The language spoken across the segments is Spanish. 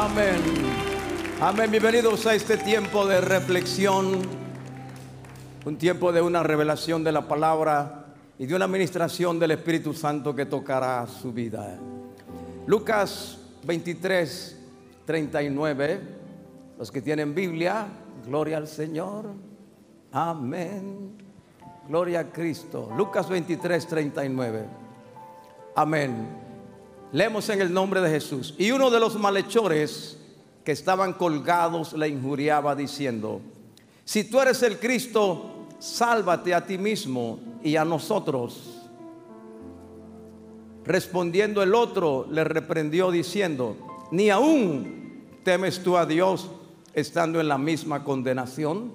Amén. Amén. Bienvenidos a este tiempo de reflexión. Un tiempo de una revelación de la palabra y de una administración del Espíritu Santo que tocará su vida. Lucas 23, 39. Los que tienen Biblia, gloria al Señor. Amén. Gloria a Cristo. Lucas 23, 39. Amén. Leemos en el nombre de Jesús. Y uno de los malhechores que estaban colgados le injuriaba diciendo, si tú eres el Cristo, sálvate a ti mismo y a nosotros. Respondiendo el otro, le reprendió diciendo, ni aún temes tú a Dios estando en la misma condenación.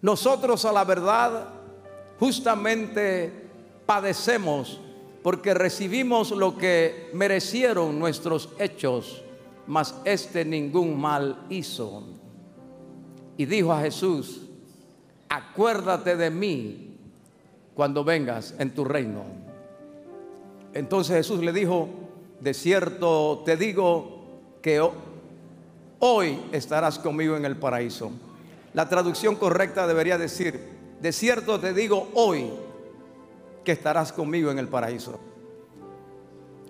Nosotros a la verdad justamente padecemos porque recibimos lo que merecieron nuestros hechos, mas este ningún mal hizo. Y dijo a Jesús, acuérdate de mí cuando vengas en tu reino. Entonces Jesús le dijo, de cierto te digo que hoy estarás conmigo en el paraíso. La traducción correcta debería decir, de cierto te digo hoy que estarás conmigo en el paraíso.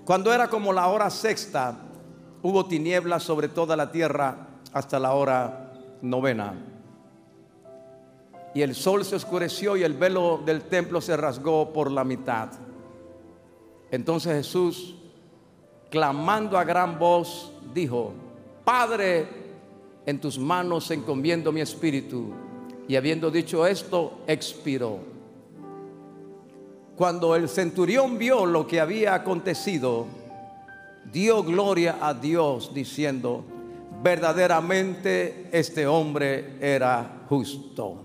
Cuando era como la hora sexta, hubo tinieblas sobre toda la tierra hasta la hora novena. Y el sol se oscureció y el velo del templo se rasgó por la mitad. Entonces Jesús, clamando a gran voz, dijo, Padre, en tus manos encomiendo mi espíritu. Y habiendo dicho esto, expiró. Cuando el centurión vio lo que había acontecido, dio gloria a Dios diciendo, verdaderamente este hombre era justo.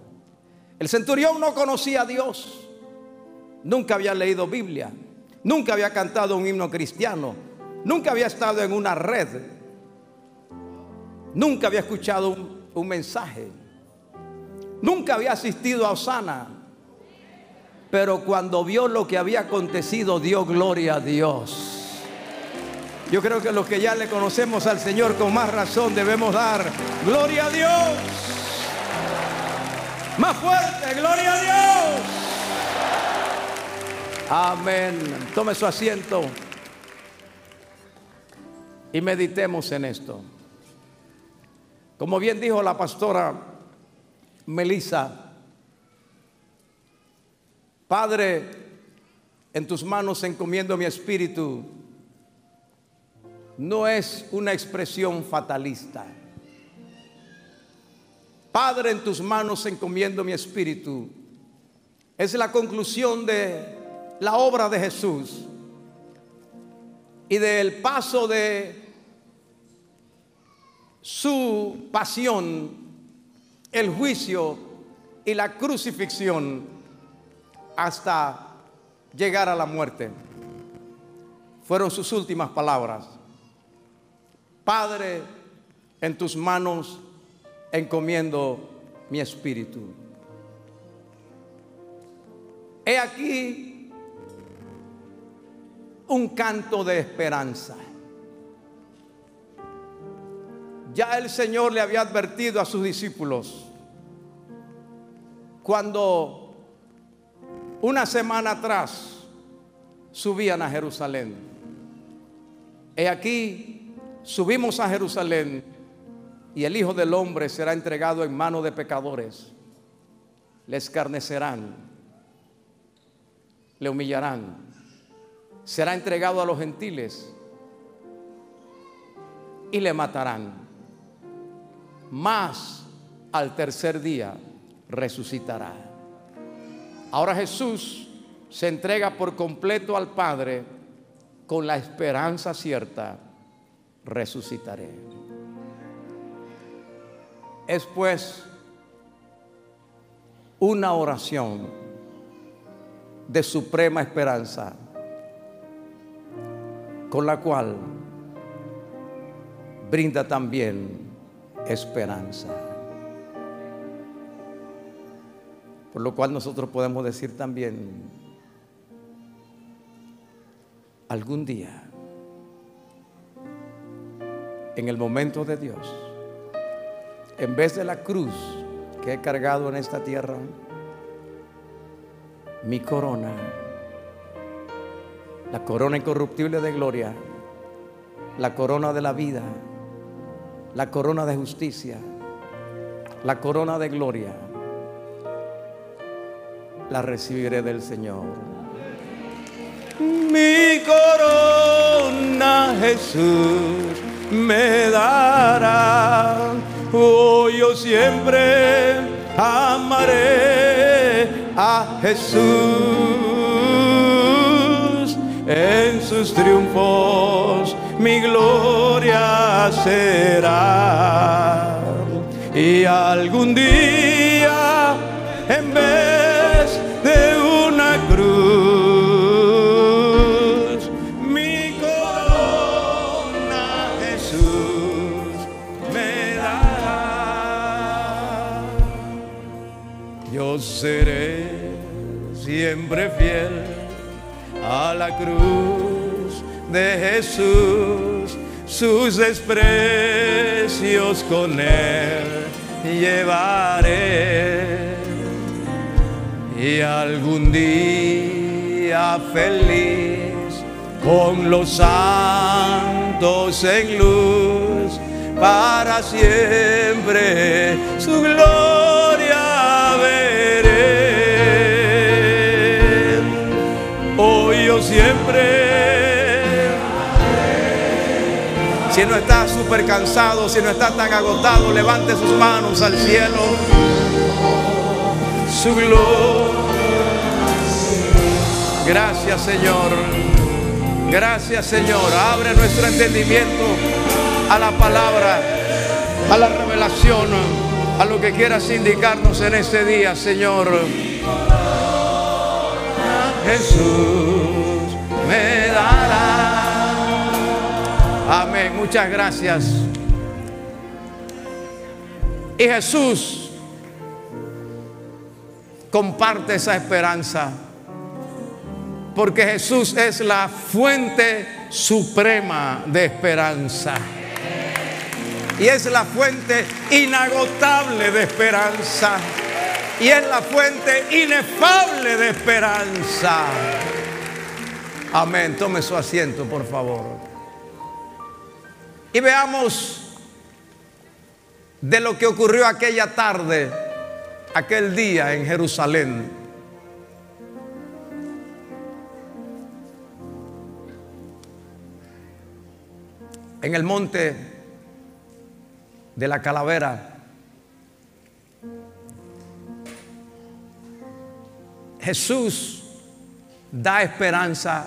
El centurión no conocía a Dios, nunca había leído Biblia, nunca había cantado un himno cristiano, nunca había estado en una red, nunca había escuchado un, mensaje, nunca había asistido a Osana, pero cuando vio lo que había acontecido, dio gloria a Dios. Yo creo que los que ya le conocemos al Señor con más razón debemos dar gloria a Dios. Más fuerte, gloria a Dios. Amén. Tome su asiento y meditemos en esto. Como bien dijo la pastora Melissa, Padre, en tus manos encomiendo mi espíritu, no es una expresión fatalista. Padre, en tus manos encomiendo mi espíritu. Es la conclusión de la obra de Jesús y del paso de su pasión, el juicio y la crucifixión hasta llegar a la muerte. Fueron sus últimas palabras. Padre, en tus manos encomiendo mi espíritu. He aquí un canto de esperanza. Ya el Señor le había advertido a sus discípulos cuando una semana atrás subían a Jerusalén. He aquí, subimos a Jerusalén y el Hijo del Hombre será entregado en manos de pecadores. Le escarnecerán, le humillarán, será entregado a los gentiles y le matarán. Mas al tercer día resucitará. Ahora Jesús se entrega por completo al Padre con la esperanza cierta, resucitaré. Es pues una oración de suprema esperanza con la cual brinda también esperanza. Por lo cual nosotros podemos decir también, algún día en el momento de Dios, en vez de la cruz que he cargado en esta tierra, mi corona, la corona incorruptible de gloria, la corona de la vida, la corona de justicia, la corona de gloria, la recibiré del Señor. Mi corona Jesús me dará. Oh, yo siempre amaré a Jesús en sus triunfos. Mi gloria será. Y algún día en vez mi corona Jesús me dará. Yo seré siempre fiel a la cruz de Jesús, sus desprecios con él llevaré y algún día feliz con los santos en luz para siempre su gloria veré. Hoy yo siempre Si no está súper cansado, si no está tan agotado, levante sus manos al cielo. Su gloria. Gracias Señor. Gracias Señor. Abre nuestro entendimiento a la palabra, a la revelación, a lo que quieras indicarnos en este día, Señor. Jesús me dará. Amén. Muchas gracias. Y Jesús comparte esa esperanza. Porque Jesús es la fuente suprema de esperanza. Y es la fuente inagotable de esperanza. Y es la fuente inefable de esperanza. Amén. Tome su asiento, por favor. Y veamos de lo que ocurrió aquella tarde, aquel día en Jerusalén. En el monte de la calavera, Jesús da esperanza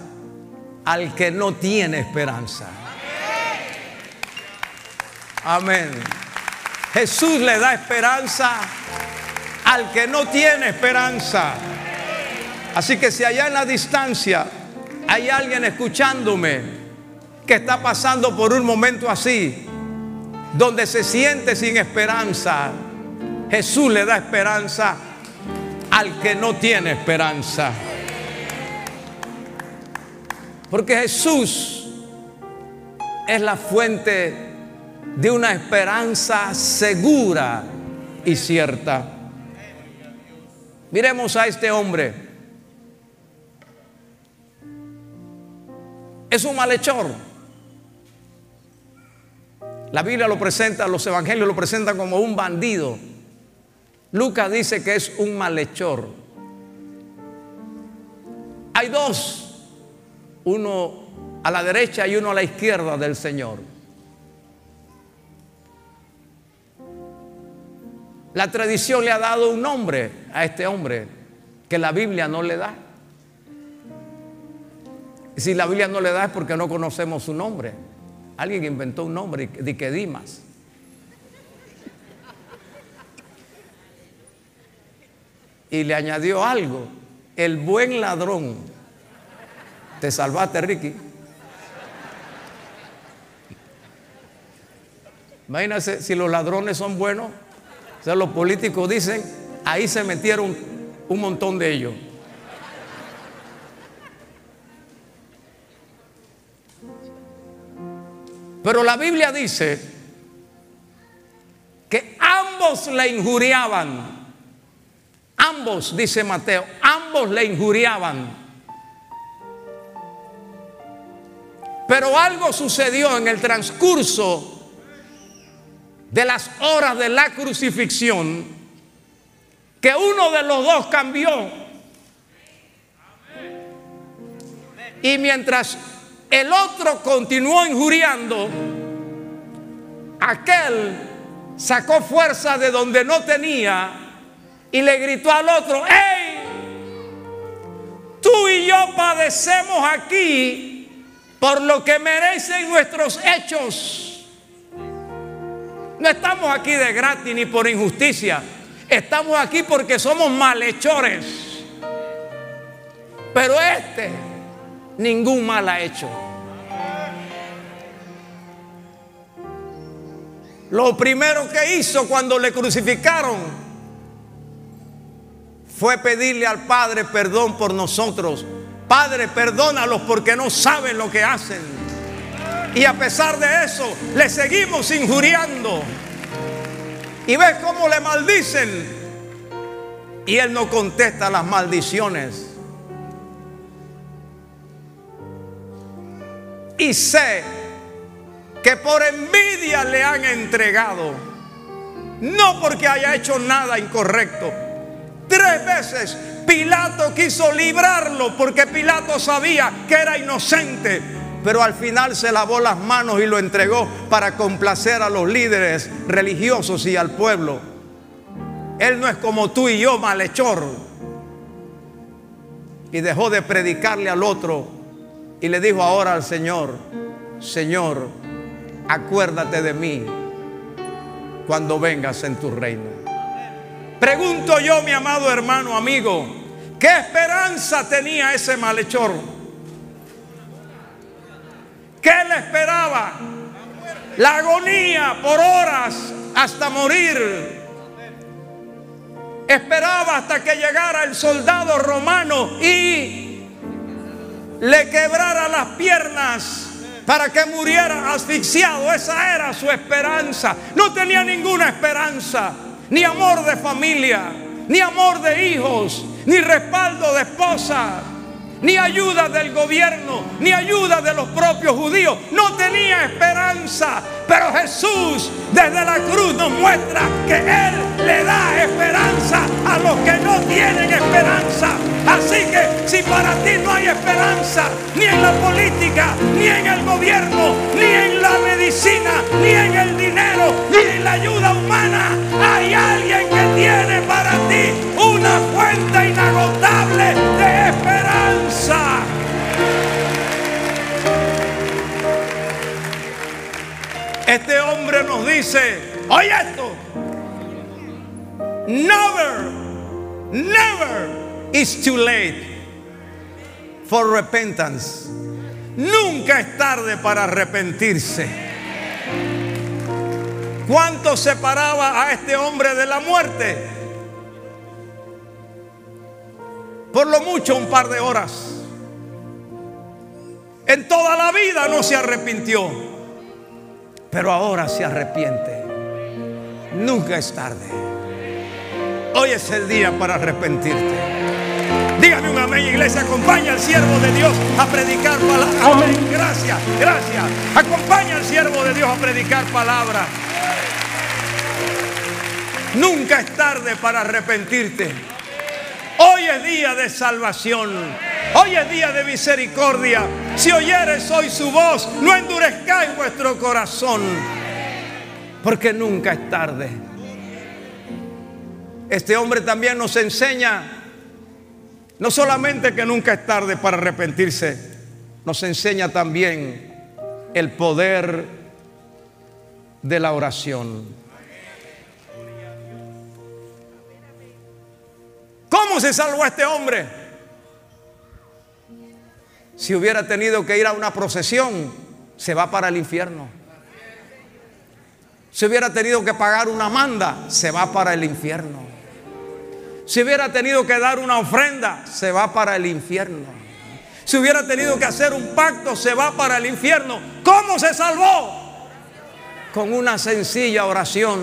al que no tiene esperanza. Amén. Jesús le da esperanza al que no tiene esperanza. Así que si allá en la distancia hay alguien escuchándome que está pasando por un momento así, donde se siente sin esperanza, Jesús le da esperanza al que no tiene esperanza. Porque Jesús es la fuente de una esperanza segura y cierta. Miremos a este hombre. Es un malhechor. La Biblia lo presenta, los evangelios lo presentan como un bandido. Lucas dice que es un malhechor. Hay dos, uno a la derecha y uno a la izquierda del Señor. La tradición le ha dado un nombre a este hombre que la Biblia no le da. Y si la Biblia no le da es porque no conocemos su nombre. Alguien inventó un nombre de que Dimas. Y le añadió algo, el buen ladrón. Te salvaste, Ricky. Imagínate si los ladrones son buenos. O sea, los políticos dicen, ahí se metieron un montón de ellos. Pero la Biblia dice que ambos le injuriaban. Ambos, dice Mateo, ambos le injuriaban. Pero algo sucedió en el transcurso de las horas de la crucifixión que uno de los dos cambió. Y mientras el otro continuó injuriando, aquel sacó fuerza de donde no tenía y le gritó al otro, ¡Hey! Tú y yo padecemos aquí por lo que merecen nuestros hechos. No estamos aquí de gratis ni por injusticia. Estamos aquí porque somos malhechores. Pero este ningún mal ha hecho. Lo primero que hizo cuando le crucificaron fue pedirle al Padre perdón por nosotros Padre, perdónalos porque no saben lo que hacen. Y a pesar de eso, le seguimos injuriando. Y ves cómo le maldicen. Y él no contesta las maldiciones. Y sé que por envidia le han entregado. No porque haya hecho nada incorrecto. Tres veces Pilato quiso librarlo porque Pilato sabía que era inocente. Pero al final se lavó las manos y lo entregó para complacer a los líderes religiosos y al pueblo. Él no es como tú y yo, malhechor. Y dejó de predicarle al otro y le dijo ahora al Señor, Señor, acuérdate de mí cuando vengas en tu reino. Pregunto yo, mi amado hermano, amigo, ¿Qué esperanza tenía ese malhechor? ¿Qué le esperaba? La agonía por horas hasta morir. Esperaba hasta que llegara el soldado romano y le quebrara las piernas para que muriera asfixiado. Esa era su esperanza. No tenía ninguna esperanza, ni amor de familia, ni amor de hijos, ni respaldo de esposa, ni ayuda del gobierno, ni ayuda de los propios judíos. No tenía esperanza. Pero Jesús desde la cruz nos muestra que Él le da esperanza a los que no tienen esperanza. Así que si para ti no hay esperanza, ni en la política, ni en el gobierno, ni en la medicina, ni en el dinero, ni en la ayuda humana, hay alguien que tiene para ti una fuente inagotable Este hombre nos dice, oye esto, never, never is too late for repentance. Nunca es tarde para arrepentirse. ¿Cuánto separaba a este hombre de la muerte? Por lo mucho un par de horas. En toda la vida no se arrepintió pero ahora se arrepiente. Nunca es tarde. Hoy es el día para arrepentirte. Dígame un amén, iglesia. Acompaña al siervo de Dios a predicar palabra. Amén. Gracias, gracias. Acompaña al siervo de Dios a predicar palabra. Nunca es tarde para arrepentirte. Hoy es día de salvación. Hoy es día de misericordia. Si oyeres hoy su voz, no endurezcáis vuestro corazón, porque nunca es tarde. Este hombre también nos enseña no solamente que nunca es tarde para arrepentirse, nos enseña también el poder de la oración. ¿Cómo se salvó este hombre? Si hubiera tenido que ir a una procesión, se va para el infierno. Si hubiera tenido que pagar una manda, se va para el infierno. Si hubiera tenido que dar una ofrenda, se va para el infierno. Si hubiera tenido que hacer un pacto, se va para el infierno. ¿Cómo se salvó? con una sencilla oración.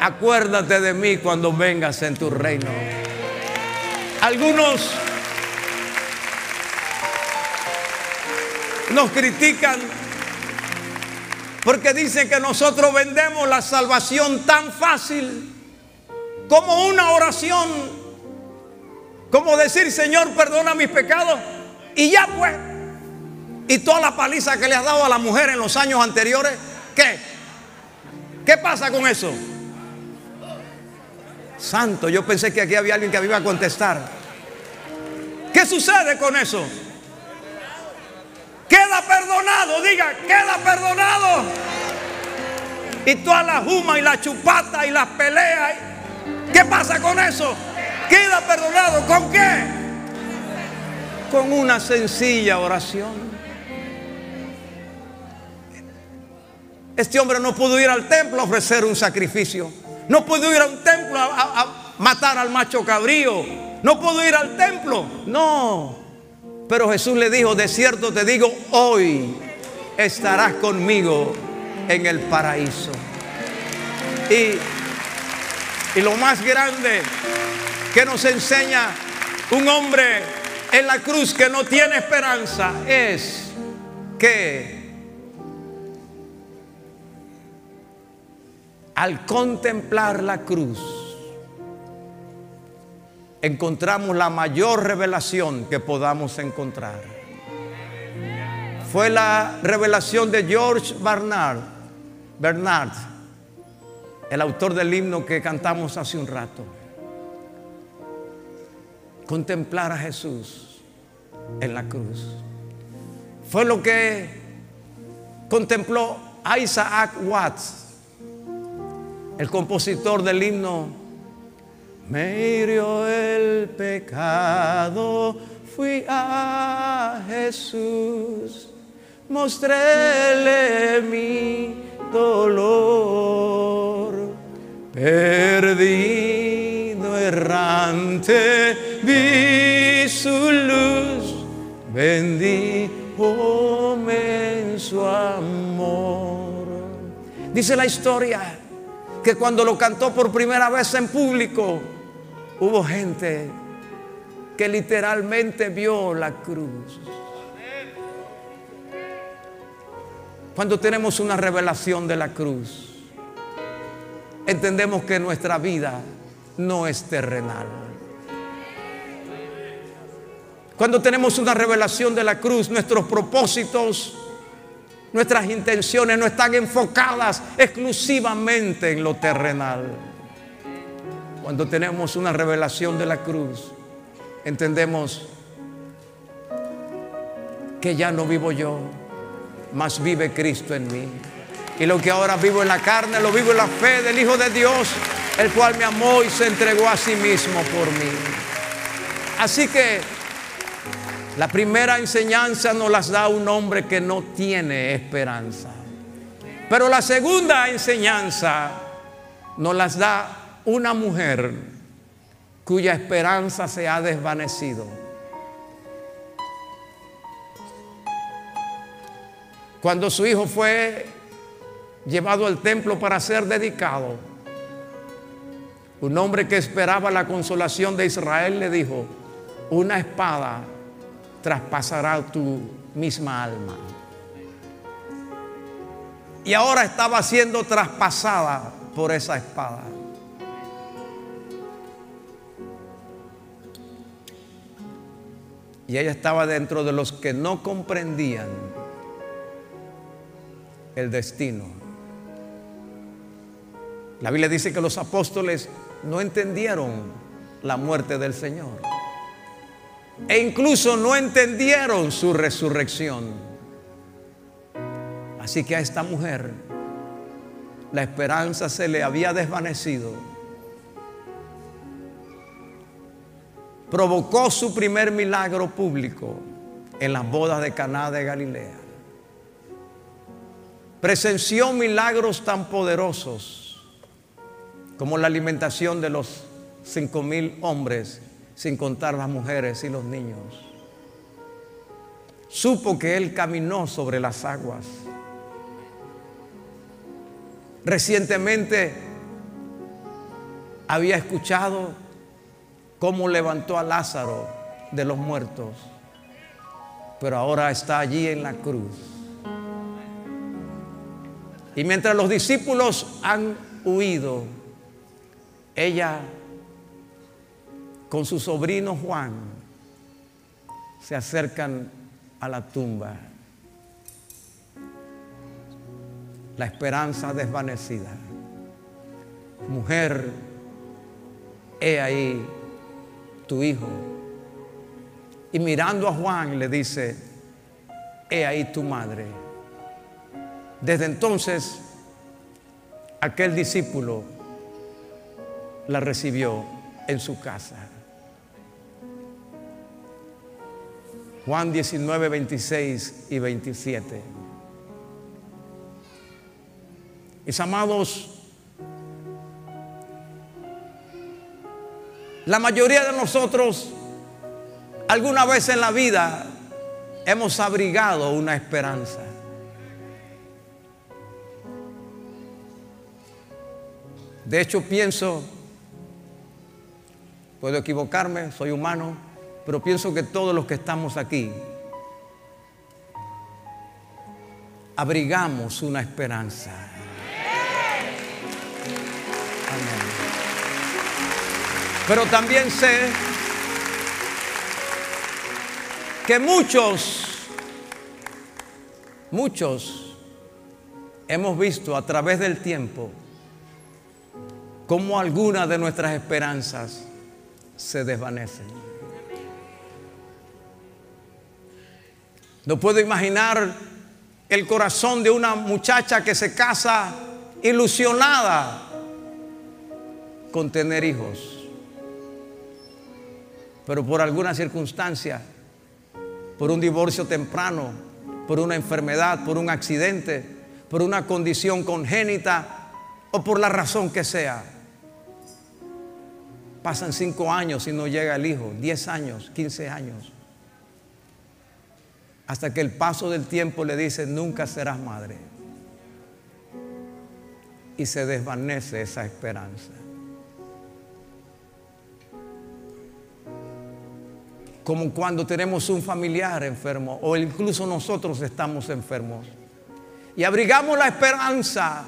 Acuérdate de mí cuando vengas en tu reino. Algunos nos critican porque dicen que nosotros vendemos la salvación tan fácil como una oración, como decir, Señor, perdona mis pecados. Y ya pues, y toda la paliza que le has dado a la mujer en los años anteriores, ¿qué? ¿Qué pasa con eso? Santo, yo pensé que aquí había alguien que me iba a contestar. ¿Qué sucede con eso? Queda perdonado, diga, queda perdonado. Y toda la juma y la chupata y las peleas. ¿Qué pasa con eso? Queda perdonado. ¿Con qué? Con una sencilla oración. Este hombre no pudo ir al templo a ofrecer un sacrificio. No pudo ir a un templo a, matar al macho cabrío. No pudo ir al templo. No. Pero Jesús le dijo, de cierto te digo, hoy estarás conmigo en el paraíso. Y, y lo más grande que nos enseña un hombre en la cruz que no tiene esperanza es que al contemplar la cruz, encontramos la mayor revelación que podamos encontrar. Fue la revelación de George Bernard, Bernard, el autor del himno que cantamos hace un rato. Contemplar a Jesús en la cruz. Fue lo que contempló Isaac Watts el compositor del himno, me hirió el pecado, fui a Jesús, mostréle mi dolor, perdido errante, vi su luz, bendíjome en su amor. Dice la historia que cuando lo cantó por primera vez en público, hubo gente que literalmente vio la cruz. Cuando tenemos una revelación de la cruz, entendemos que nuestra vida no es terrenal. Cuando tenemos una revelación de la cruz, nuestros propósitos Nuestras intenciones no están enfocadas exclusivamente en lo terrenal. Cuando tenemos una revelación de la cruz, entendemos que ya no vivo yo, mas vive Cristo en mí. Y lo que ahora vivo en la carne, lo vivo en la fe del Hijo de Dios, el cual me amó y se entregó a sí mismo por mí. Así que la primera enseñanza nos las da un hombre que no tiene esperanza. Pero la segunda enseñanza nos las da una mujer cuya esperanza se ha desvanecido. Cuando su hijo fue llevado al templo para ser dedicado, un hombre que esperaba la consolación de Israel le dijo, una espada traspasará tu misma alma. Y ahora estaba siendo traspasada por esa espada. Y ella estaba dentro de los que no comprendían el destino. La Biblia dice que los apóstoles no entendieron la muerte del Señor. E incluso no entendieron su resurrección. Así que a esta mujer la esperanza se le había desvanecido. Provocó su primer milagro público en las bodas de Caná de Galilea. Presenció milagros tan poderosos como la alimentación de los cinco mil hombres sin contar las mujeres y los niños. Supo que Él caminó sobre las aguas. Recientemente había escuchado cómo levantó a Lázaro de los muertos, pero ahora está allí en la cruz. Y mientras los discípulos han huido, ella con su sobrino Juan se acercan a la tumba. La esperanza desvanecida. Mujer, he ahí tu hijo. Y mirando a Juan le dice, he ahí tu madre. Desde entonces, aquel discípulo la recibió en su casa. Juan 19, 26 y 27. Mis amados, la mayoría de nosotros alguna vez en la vida hemos abrigado una esperanza. De hecho, pienso, puedo equivocarme, soy humano, pero pienso que todos los que estamos aquí abrigamos una esperanza. Pero también sé que muchos, muchos hemos visto a través del tiempo cómo algunas de nuestras esperanzas se desvanecen. No puedo imaginar el corazón de una muchacha que se casa ilusionada con tener hijos. Pero por alguna circunstancia, por un divorcio temprano, por una enfermedad, por un accidente, por una condición congénita o por la razón que sea, pasan cinco años y no llega el hijo, diez años, quince años. Hasta que el paso del tiempo le dice, nunca serás madre. Y se desvanece esa esperanza. como cuando tenemos un familiar enfermo o incluso nosotros estamos enfermos. Y abrigamos la esperanza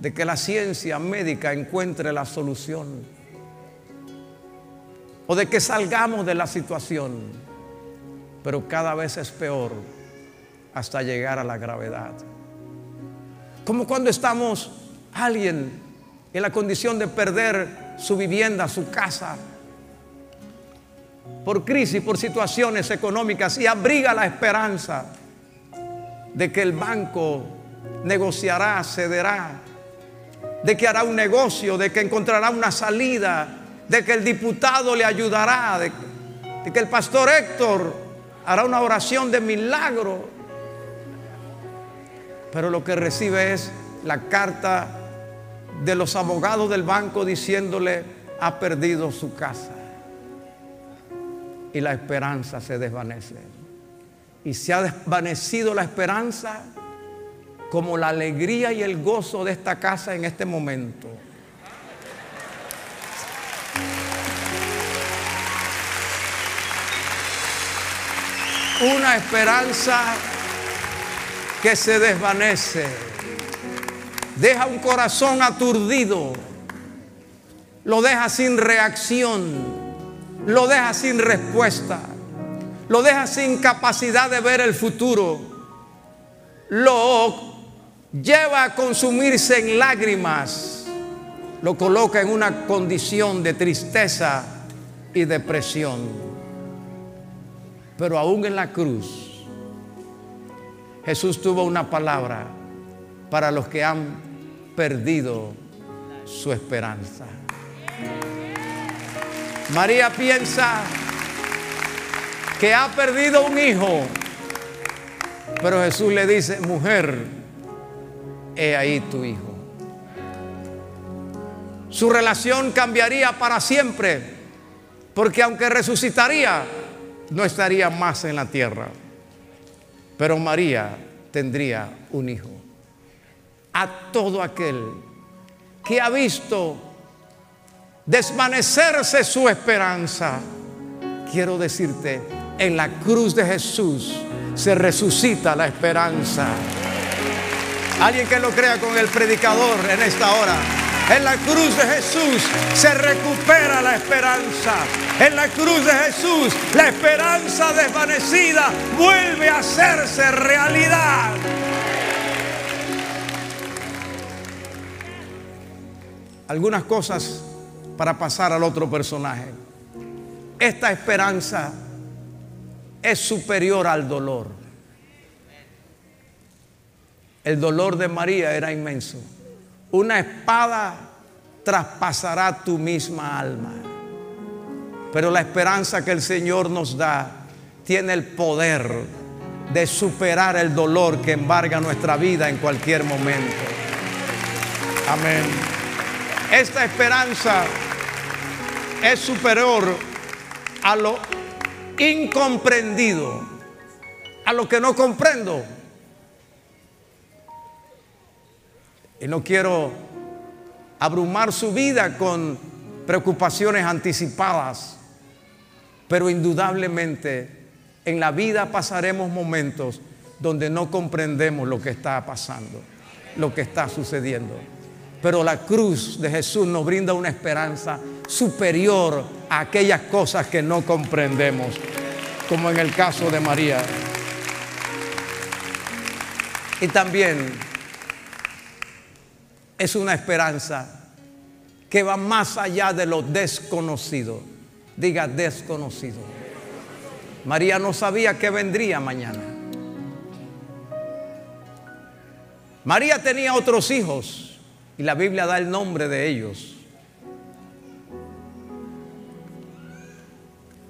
de que la ciencia médica encuentre la solución o de que salgamos de la situación, pero cada vez es peor hasta llegar a la gravedad. Como cuando estamos alguien en la condición de perder su vivienda, su casa, por crisis, por situaciones económicas y abriga la esperanza de que el banco negociará, cederá, de que hará un negocio, de que encontrará una salida, de que el diputado le ayudará, de, que el pastor Héctor hará una oración de milagro. Pero lo que recibe es la carta de los abogados del banco diciéndole, ha perdido su casa y la esperanza se desvanece. Y se ha desvanecido la esperanza como la alegría y el gozo de esta casa en este momento. Una esperanza que se desvanece. Deja un corazón aturdido. Lo deja sin reacción lo deja sin respuesta, lo deja sin capacidad de ver el futuro, lo lleva a consumirse en lágrimas, lo coloca en una condición de tristeza y depresión. Pero aún en la cruz, Jesús tuvo una palabra para los que han perdido su esperanza. María piensa que ha perdido un hijo, pero Jesús le dice, mujer, he ahí tu hijo. Su relación cambiaría para siempre, porque aunque resucitaría, no estaría más en la tierra. Pero María tendría un hijo. a todo aquel que ha visto desvanecerse su esperanza. Quiero decirte, en la cruz de Jesús se resucita la esperanza. Alguien que lo crea con el predicador en esta hora. En la cruz de Jesús se recupera la esperanza. En la cruz de Jesús la esperanza desvanecida vuelve a hacerse realidad. Algunas cosas para pasar al otro personaje. Esta esperanza es superior al dolor. El dolor de María era inmenso. Una espada traspasará tu misma alma. Pero la esperanza que el Señor nos da tiene el poder de superar el dolor que embarga nuestra vida en cualquier momento. Amén. Esta esperanza es superior a lo incomprendido, a lo que no comprendo. Y no quiero abrumar su vida con preocupaciones anticipadas, pero indudablemente en la vida pasaremos momentos donde no comprendemos lo que está pasando, lo que está sucediendo. Pero la cruz de Jesús nos brinda una esperanza superior a aquellas cosas que no comprendemos, como en el caso de María. Y también es una esperanza que va más allá de lo desconocido. Diga desconocido. María no sabía que vendría mañana. María tenía otros hijos y la Biblia da el nombre de ellos.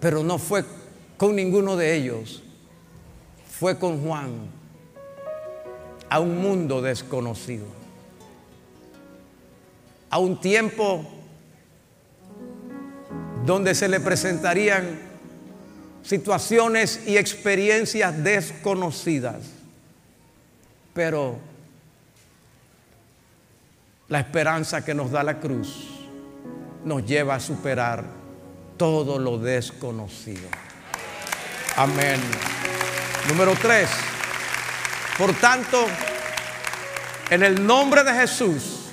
Pero no fue con ninguno de ellos. Fue con Juan a un mundo desconocido. A un tiempo donde se le presentarían situaciones y experiencias desconocidas. Pero la esperanza que nos da la cruz nos lleva a superar todo lo desconocido. Amén. Número tres. Por tanto, en el nombre de Jesús,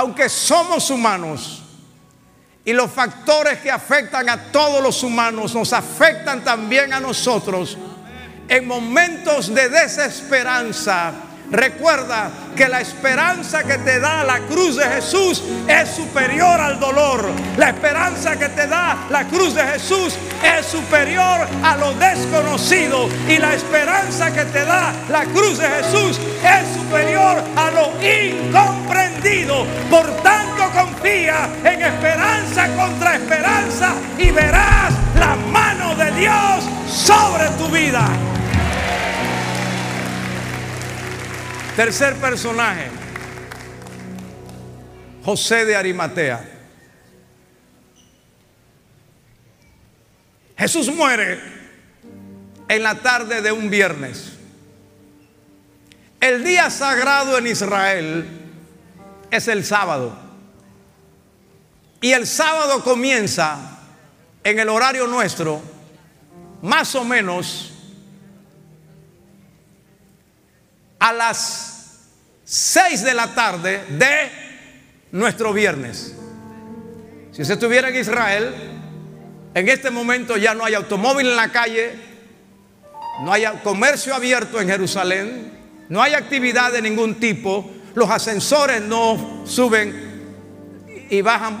aunque somos humanos y los factores que afectan a todos los humanos nos afectan también a nosotros, en momentos de desesperanza, Recuerda que la esperanza que te da la cruz de Jesús es superior al dolor. La esperanza que te da la cruz de Jesús es superior a lo desconocido. Y la esperanza que te da la cruz de Jesús es superior a lo incomprendido. Por tanto, confía en esperanza contra esperanza y verás la mano de Dios sobre tu vida. Tercer personaje, José de Arimatea. Jesús muere en la tarde de un viernes. El día sagrado en Israel es el sábado. Y el sábado comienza en el horario nuestro, más o menos a las 6 de la tarde de nuestro viernes. Si usted estuviera en Israel, en este momento ya no hay automóvil en la calle, no hay comercio abierto en Jerusalén, no hay actividad de ningún tipo, los ascensores no suben y bajan,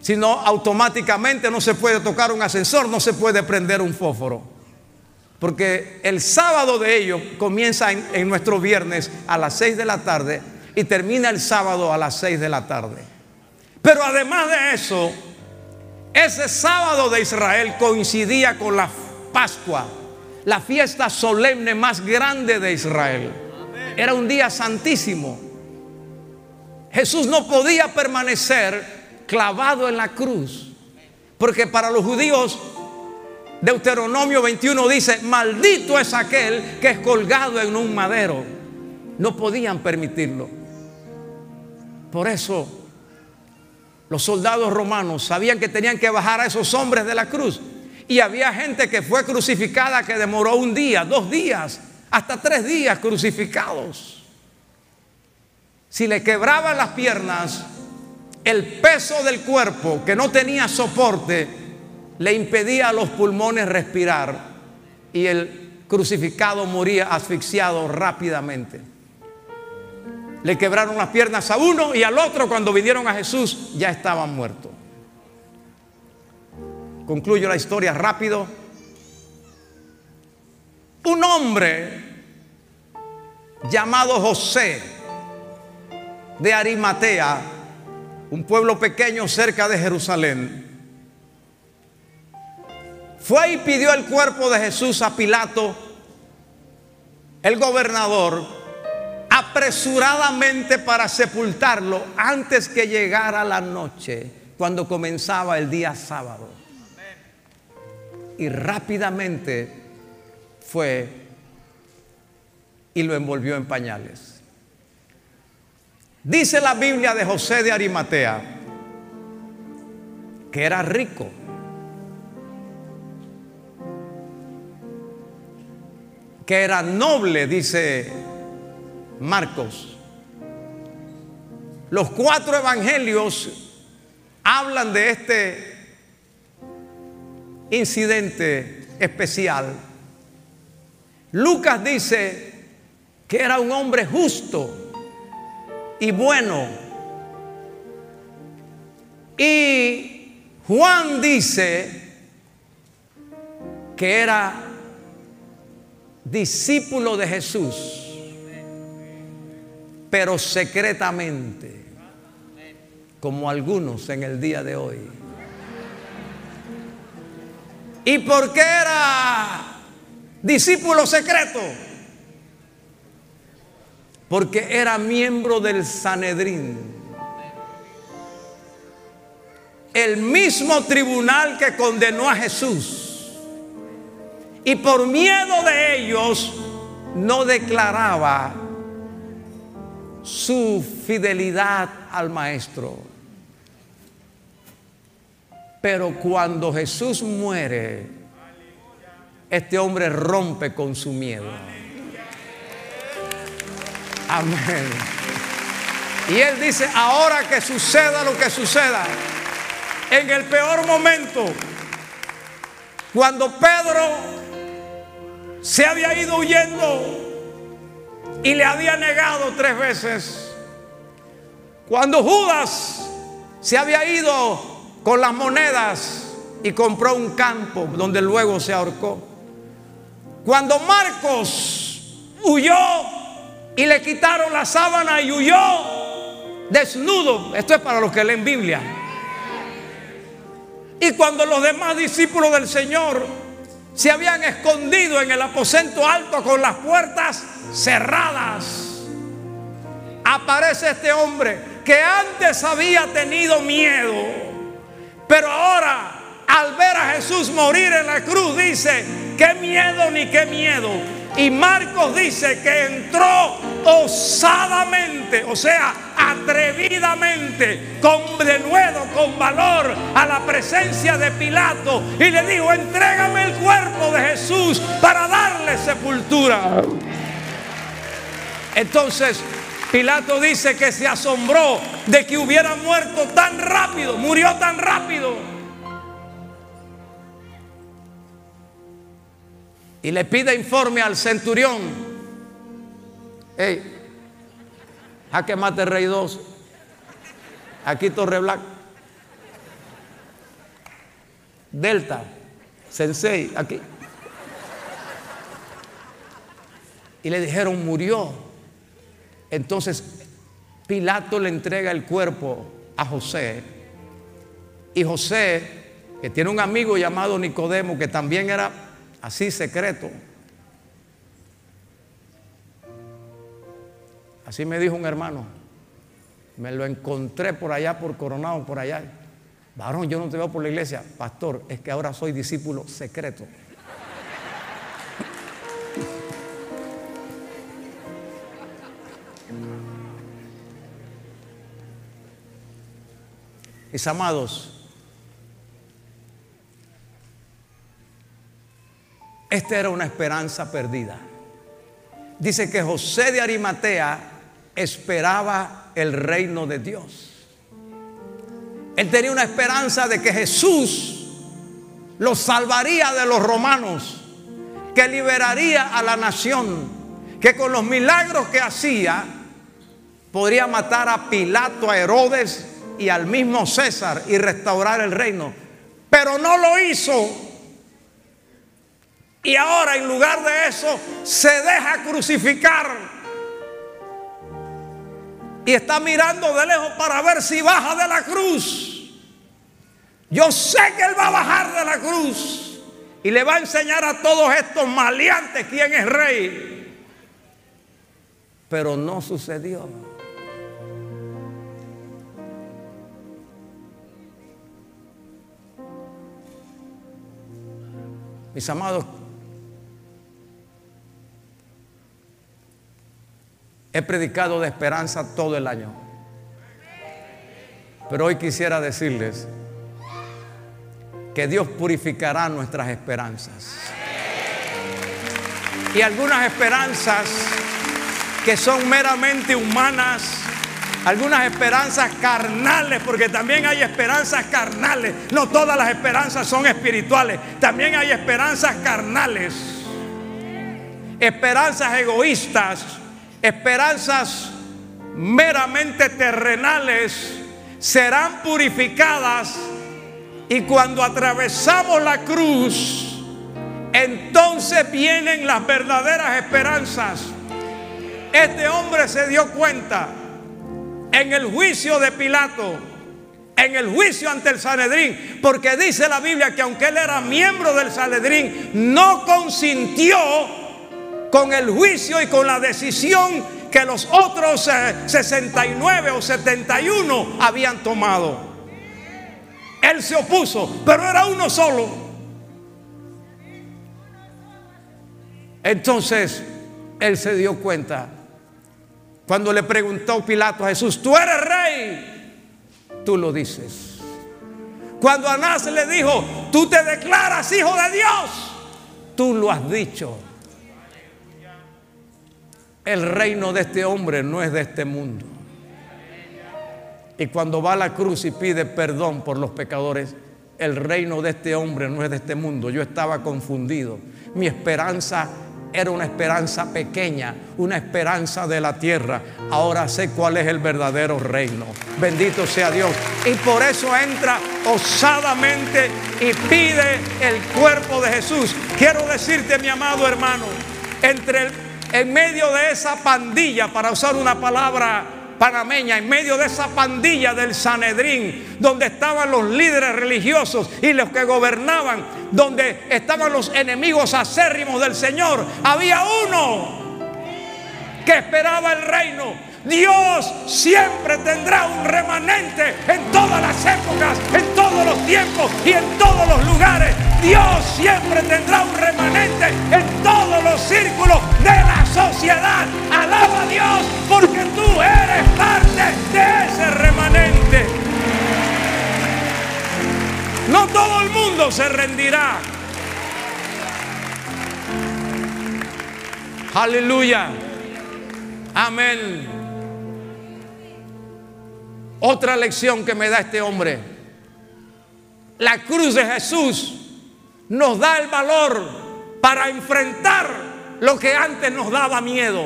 sino automáticamente no se puede tocar un ascensor, no se puede prender un fósforo. Porque el sábado de ellos comienza en, nuestro viernes a las 6 de la tarde y termina el sábado a las 6 de la tarde. Pero además de eso, ese sábado de Israel coincidía con la Pascua, la fiesta solemne más grande de Israel. Era un día santísimo. Jesús no podía permanecer clavado en la cruz, porque para los judíos Deuteronomio 21 dice, maldito es aquel que es colgado en un madero. No podían permitirlo. Por eso los soldados romanos sabían que tenían que bajar a esos hombres de la cruz. Y había gente que fue crucificada que demoró un día, dos días, hasta tres días crucificados. Si le quebraban las piernas, el peso del cuerpo que no tenía soporte le impedía a los pulmones respirar y el crucificado moría asfixiado rápidamente. Le quebraron las piernas a uno y al otro cuando vinieron a Jesús ya estaban muertos. Concluyo la historia rápido. Un hombre llamado José de Arimatea, un pueblo pequeño cerca de Jerusalén, fue y pidió el cuerpo de Jesús a Pilato, el gobernador, apresuradamente para sepultarlo antes que llegara la noche, cuando comenzaba el día sábado. Y rápidamente fue y lo envolvió en pañales. Dice la Biblia de José de Arimatea que era rico. Que era noble, dice Marcos. Los cuatro evangelios hablan de este incidente especial. Lucas dice que era un hombre justo y bueno. Y Juan dice que era discípulo de Jesús pero secretamente, como algunos en el día de hoy. ¿Y por qué era discípulo secreto? Porque era miembro del Sanedrín. El mismo tribunal que condenó a Jesús. Y por miedo de ellos no declaraba su fidelidad al maestro. Pero cuando Jesús muere, este hombre rompe con su miedo. Amén. Y él dice, ahora que suceda lo que suceda, en el peor momento, cuando Pedro se había ido huyendo y le había negado tres veces. Cuando Judas se había ido con las monedas y compró un campo donde luego se ahorcó. Cuando Marcos huyó y le quitaron la sábana y huyó desnudo. Esto es para los que leen Biblia. Y cuando los demás discípulos del Señor se habían escondido en el aposento alto con las puertas cerradas. Aparece este hombre que antes había tenido miedo, pero ahora al ver a Jesús morir en la cruz dice, qué miedo ni qué miedo. Y Marcos dice que entró osadamente, o sea, atrevidamente, con denuedo, con valor, a la presencia de Pilato y le dijo, entrégame el cuerpo de Jesús para darle sepultura. Entonces Pilato dice que se asombró de que hubiera muerto tan rápido, murió tan rápido. Y le pide informe al centurión. Hey, jaque mate rey dos. Aquí Torre Blanca. Delta, Sensei, aquí. Y le dijeron, murió. Entonces Pilato le entrega el cuerpo a José. Y José, que tiene un amigo llamado Nicodemo, que también era así secreto. Así me dijo un hermano. Me lo encontré por allá, por Coronado, por allá. Varón, yo no te veo por la iglesia. Pastor, es que ahora soy discípulo secreto. Mis amados, esta era una esperanza perdida. Dice que José de Arimatea esperaba el reino de Dios. Él tenía una esperanza de que Jesús lo salvaría de los romanos, que liberaría a la nación, que con los milagros que hacía podría matar a Pilato, a Herodes y al mismo César y restaurar el reino. Pero no lo hizo. Y ahora en lugar de eso se deja crucificar. Y está mirando de lejos para ver si baja de la cruz. Yo sé que Él va a bajar de la cruz. Y le va a enseñar a todos estos maleantes quién es rey. Pero no sucedió. Mis amados, he predicado de esperanza todo el año. Pero hoy quisiera decirles que Dios purificará nuestras esperanzas. Y algunas esperanzas que son meramente humanas, algunas esperanzas carnales, porque también hay esperanzas carnales. No todas las esperanzas son espirituales, también hay esperanzas carnales. Esperanzas egoístas, esperanzas meramente terrenales, serán purificadas y cuando atravesamos la cruz, entonces vienen las verdaderas esperanzas. Este hombre se dio cuenta en el juicio de Pilato, en el juicio ante el Sanedrín, porque dice la Biblia que aunque él era miembro del Sanedrín, no consintió con el juicio y con la decisión que los otros 69 eh, o 71 habían tomado. Él se opuso, pero era uno solo. Entonces, él se dio cuenta cuando le preguntó Pilato a Jesús, tú eres rey, tú lo dices. Cuando Anás le dijo, tú te declaras hijo de Dios, tú lo has dicho. El reino de este hombre no es de este mundo. Y cuando va a la cruz y pide perdón por los pecadores, el reino de este hombre no es de este mundo. Yo estaba confundido. Mi esperanza era una esperanza pequeña, una esperanza de la tierra. Ahora sé cuál es el verdadero reino. Bendito sea Dios. Y por eso entra osadamente y pide el cuerpo de Jesús. Quiero decirte, mi amado hermano, entre en medio de esa pandilla, para usar una palabra panameña, en medio de esa pandilla del Sanedrín, donde estaban los líderes religiosos y los que gobernaban, donde estaban los enemigos acérrimos del Señor, había uno que esperaba el reino. Dios siempre tendrá un remanente en todas las épocas, en todos los tiempos y en todos los lugares. Dios siempre tendrá un remanente en todos los círculos de la sociedad. Alaba a Dios porque tú eres parte de ese remanente. No todo el mundo se rendirá. Aleluya. Amén. Otra lección que me da este hombre. La cruz de Jesús nos da el valor para enfrentar lo que antes nos daba miedo.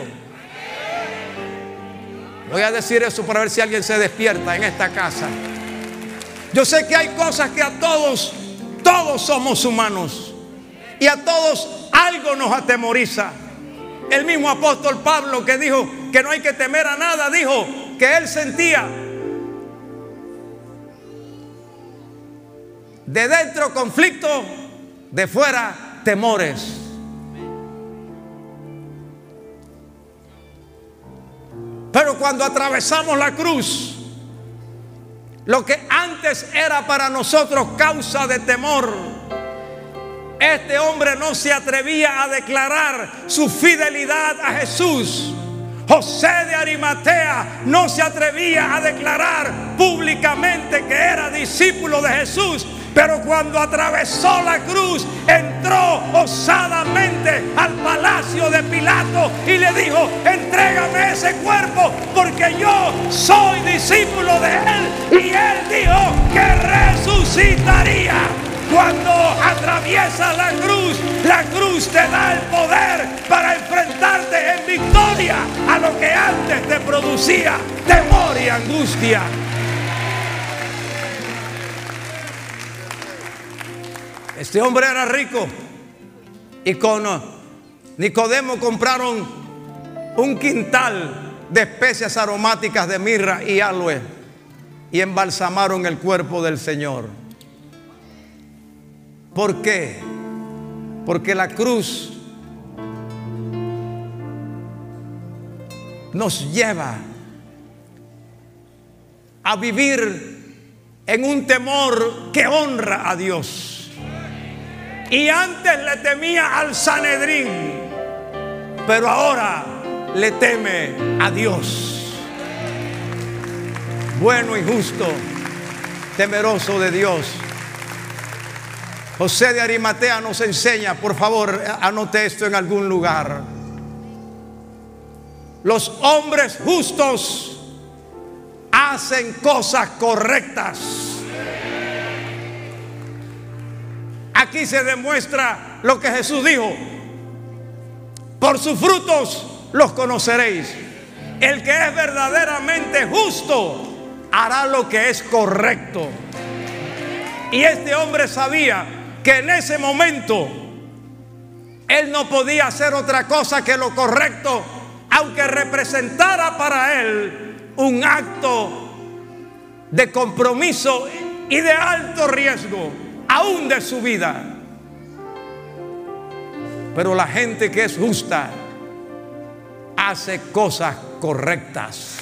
Voy a decir eso para ver si alguien se despierta en esta casa. Yo sé que hay cosas que a todos, todos somos humanos. Y a todos algo nos atemoriza. El mismo apóstol Pablo que dijo que no hay que temer a nada, dijo que él sentía de dentro conflicto, de fuera temores. Pero cuando atravesamos la cruz, Lo que antes era para nosotros causa de temor. Este hombre no se atrevía a declarar su fidelidad a Jesús. José de Arimatea no se atrevía a declarar públicamente que era discípulo de Jesús pero cuando atravesó la cruz, entró osadamente al palacio de Pilato y le dijo, entrégame ese cuerpo porque yo soy discípulo de él. Y él dijo que resucitaría. Cuando atraviesa la cruz, la cruz te da el poder para enfrentarte en victoria a lo que antes te producía temor y angustia. Este hombre era rico y con Nicodemo compraron un quintal de especias aromáticas de mirra y aloe y embalsamaron el cuerpo del Señor. ¿Por qué? Porque la cruz nos lleva a vivir en un temor que honra a Dios. Y antes le temía al Sanedrín, pero ahora le teme a Dios. Bueno y justo, temeroso de Dios. José de Arimatea nos enseña, por favor, anote esto en algún lugar. Los hombres justos hacen cosas correctas. Aquí se demuestra lo que Jesús dijo. Por sus frutos los conoceréis. El que es verdaderamente justo hará lo que es correcto. Y este hombre sabía que en ese momento él no podía hacer otra cosa que lo correcto, aunque representara para él un acto de compromiso y de alto riesgo aún de su vida. Pero la gente que es justa hace cosas correctas.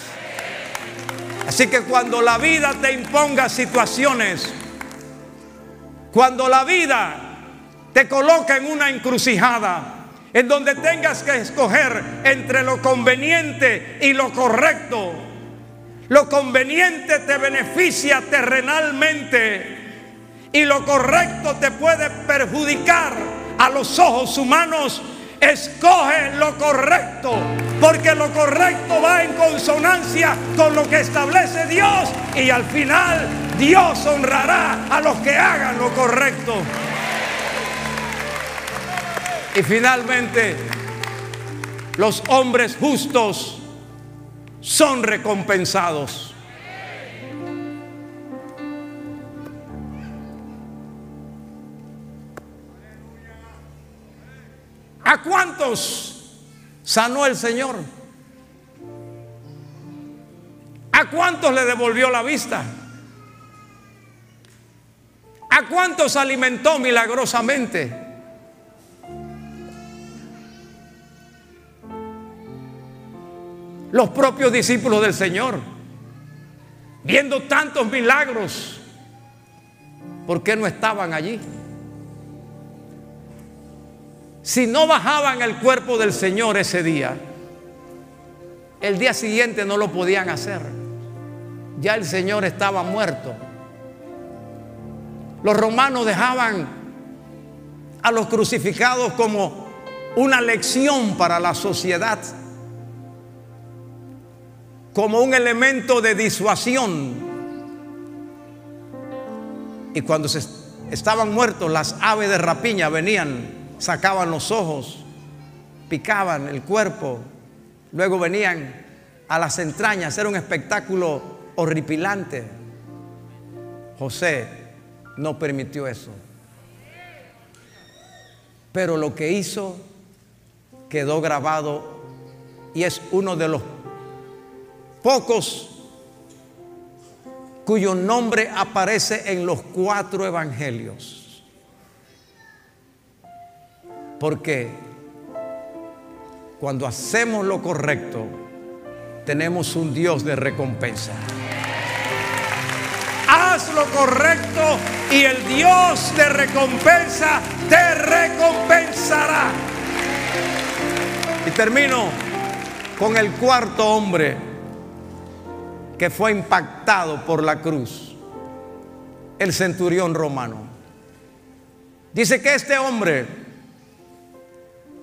Así que cuando la vida te imponga situaciones, cuando la vida te coloca en una encrucijada, en donde tengas que escoger entre lo conveniente y lo correcto, lo conveniente te beneficia terrenalmente, y lo correcto te puede perjudicar a los ojos humanos, escoge lo correcto, porque lo correcto va en consonancia con lo que establece Dios y al final Dios honrará a los que hagan lo correcto. Y finalmente, los hombres justos son recompensados. ¿A cuántos sanó el Señor? ¿A cuántos le devolvió la vista? ¿A cuántos alimentó milagrosamente? Los propios discípulos del Señor, viendo tantos milagros, ¿por qué no estaban allí? Si no bajaban el cuerpo del Señor ese día, el día siguiente no lo podían hacer. Ya el Señor estaba muerto. Los romanos dejaban a los crucificados como una lección para la sociedad, como un elemento de disuasión. Y cuando se estaban muertos, las aves de rapiña venían sacaban los ojos, picaban el cuerpo, luego venían a las entrañas, era un espectáculo horripilante. José no permitió eso. Pero lo que hizo quedó grabado y es uno de los pocos cuyo nombre aparece en los cuatro evangelios. Porque cuando hacemos lo correcto, tenemos un Dios de recompensa. haz lo correcto y el Dios de recompensa te recompensará. Y termino con el cuarto hombre que fue impactado por la cruz, el centurión romano. Dice que este hombre,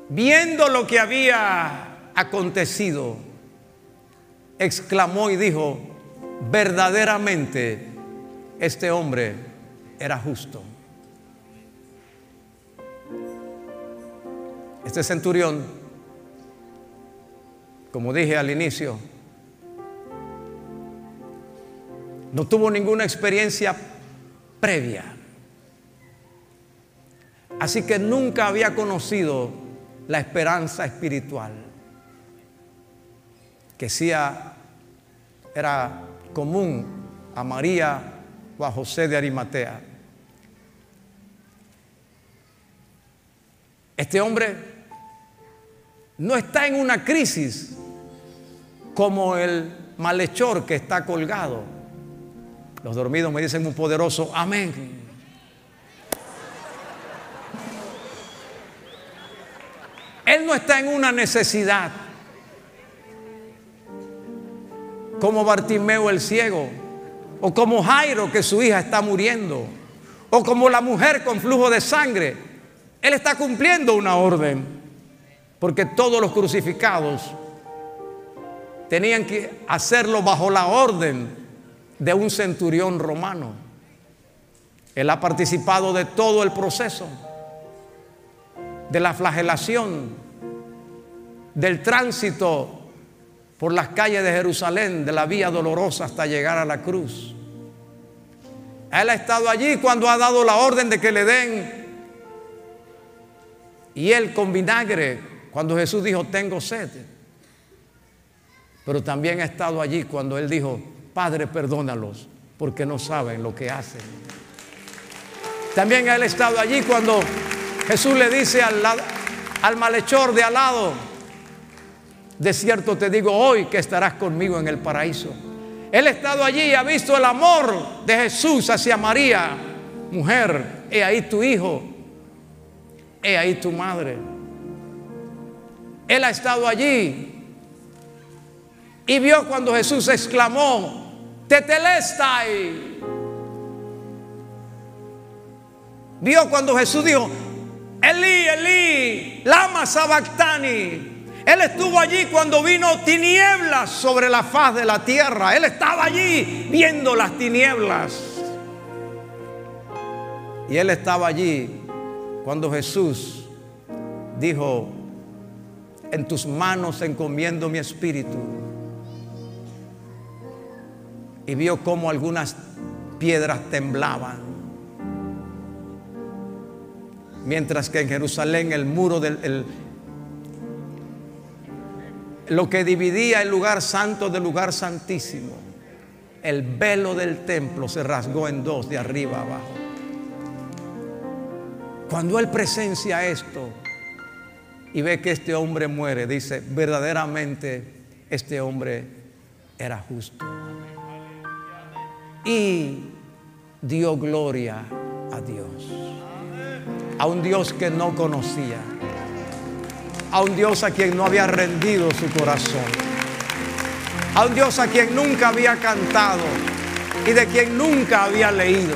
viendo lo que había acontecido, exclamó y dijo, verdaderamente este hombre era justo. Este centurión, como dije al inicio, no tuvo ninguna experiencia previa. Así que nunca había conocido la esperanza espiritual que sea, era común a María o a José de Arimatea. Este hombre no está en una crisis como el malhechor que está colgado. Los dormidos me dicen un poderoso amén. Él no está en una necesidad. Como Bartimeo el ciego, o como Jairo que su hija está muriendo, o como la mujer con flujo de sangre. Él está cumpliendo una orden, porque todos los crucificados tenían que hacerlo bajo la orden de un centurión romano. Él ha participado de todo el proceso de la flagelación, del tránsito por las calles de Jerusalén, de la vía dolorosa hasta llegar a la cruz. Él ha estado allí cuando ha dado la orden de que le den. Y él con vinagre, cuando Jesús dijo, tengo sed. Pero también ha estado allí cuando él dijo, Padre, perdónalos, porque no saben lo que hacen. También él ha estado allí cuando Jesús le dice al, al malhechor de al lado, de cierto te digo hoy que estarás conmigo en el paraíso. Él ha estado allí y ha visto el amor de Jesús hacia María. Mujer, he ahí tu hijo, he ahí tu madre. Él ha estado allí y vio cuando Jesús exclamó, tetelestai. Vio cuando Jesús dijo, Elí, Elí, lama sabactani. Él estuvo allí cuando vino tinieblas sobre la faz de la tierra. Él estaba allí viendo las tinieblas. Y él estaba allí cuando Jesús dijo, en tus manos encomiendo mi espíritu. Y vio cómo algunas piedras temblaban. Mientras que en Jerusalén el muro del... lo que dividía el lugar santo del lugar santísimo, el velo del templo se rasgó en dos de arriba abajo. Cuando él presencia esto y ve que este hombre muere, dice, verdaderamente este hombre era justo. Y dio gloria a Dios a un Dios que no conocía, a un Dios a quien no había rendido su corazón, a un Dios a quien nunca había cantado y de quien nunca había leído.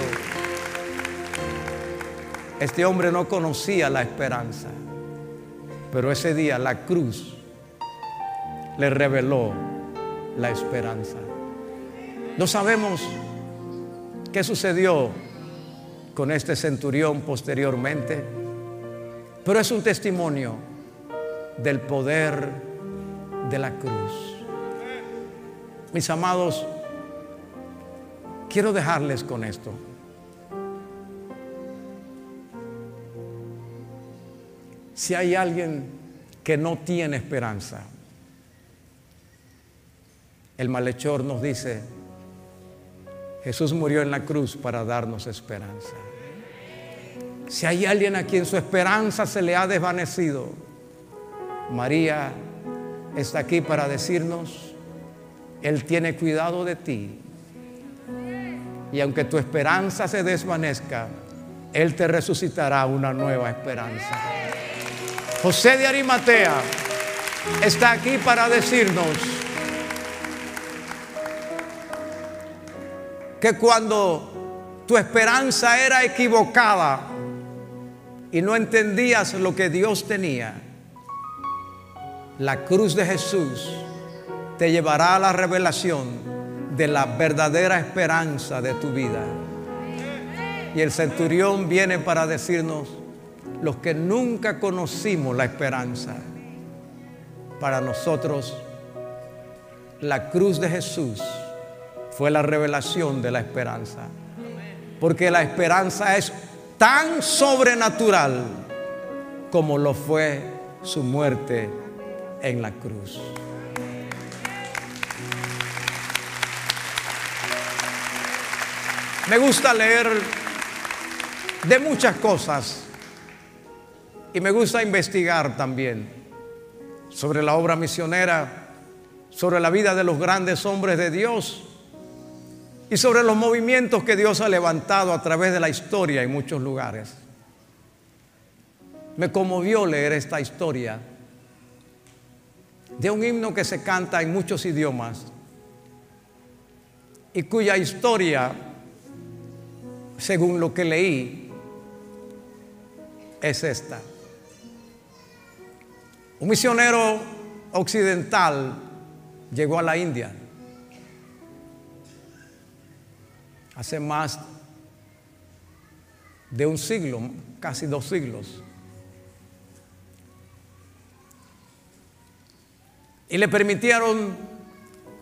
Este hombre no conocía la esperanza, pero ese día la cruz le reveló la esperanza. No sabemos qué sucedió con este centurión posteriormente, pero es un testimonio del poder de la cruz. Mis amados, quiero dejarles con esto. Si hay alguien que no tiene esperanza, el malhechor nos dice, Jesús murió en la cruz para darnos esperanza. Si hay alguien a quien su esperanza se le ha desvanecido, María está aquí para decirnos, Él tiene cuidado de ti. Y aunque tu esperanza se desvanezca, Él te resucitará una nueva esperanza. José de Arimatea está aquí para decirnos que cuando tu esperanza era equivocada y no entendías lo que Dios tenía, la cruz de Jesús te llevará a la revelación de la verdadera esperanza de tu vida. Y el centurión viene para decirnos, los que nunca conocimos la esperanza, para nosotros la cruz de Jesús fue la revelación de la esperanza. Porque la esperanza es tan sobrenatural como lo fue su muerte en la cruz. Me gusta leer de muchas cosas y me gusta investigar también sobre la obra misionera, sobre la vida de los grandes hombres de Dios y sobre los movimientos que Dios ha levantado a través de la historia en muchos lugares. Me conmovió leer esta historia de un himno que se canta en muchos idiomas y cuya historia según lo que leí, es esta. Un misionero occidental llegó a la India hace más de un siglo, casi dos siglos. Y le permitieron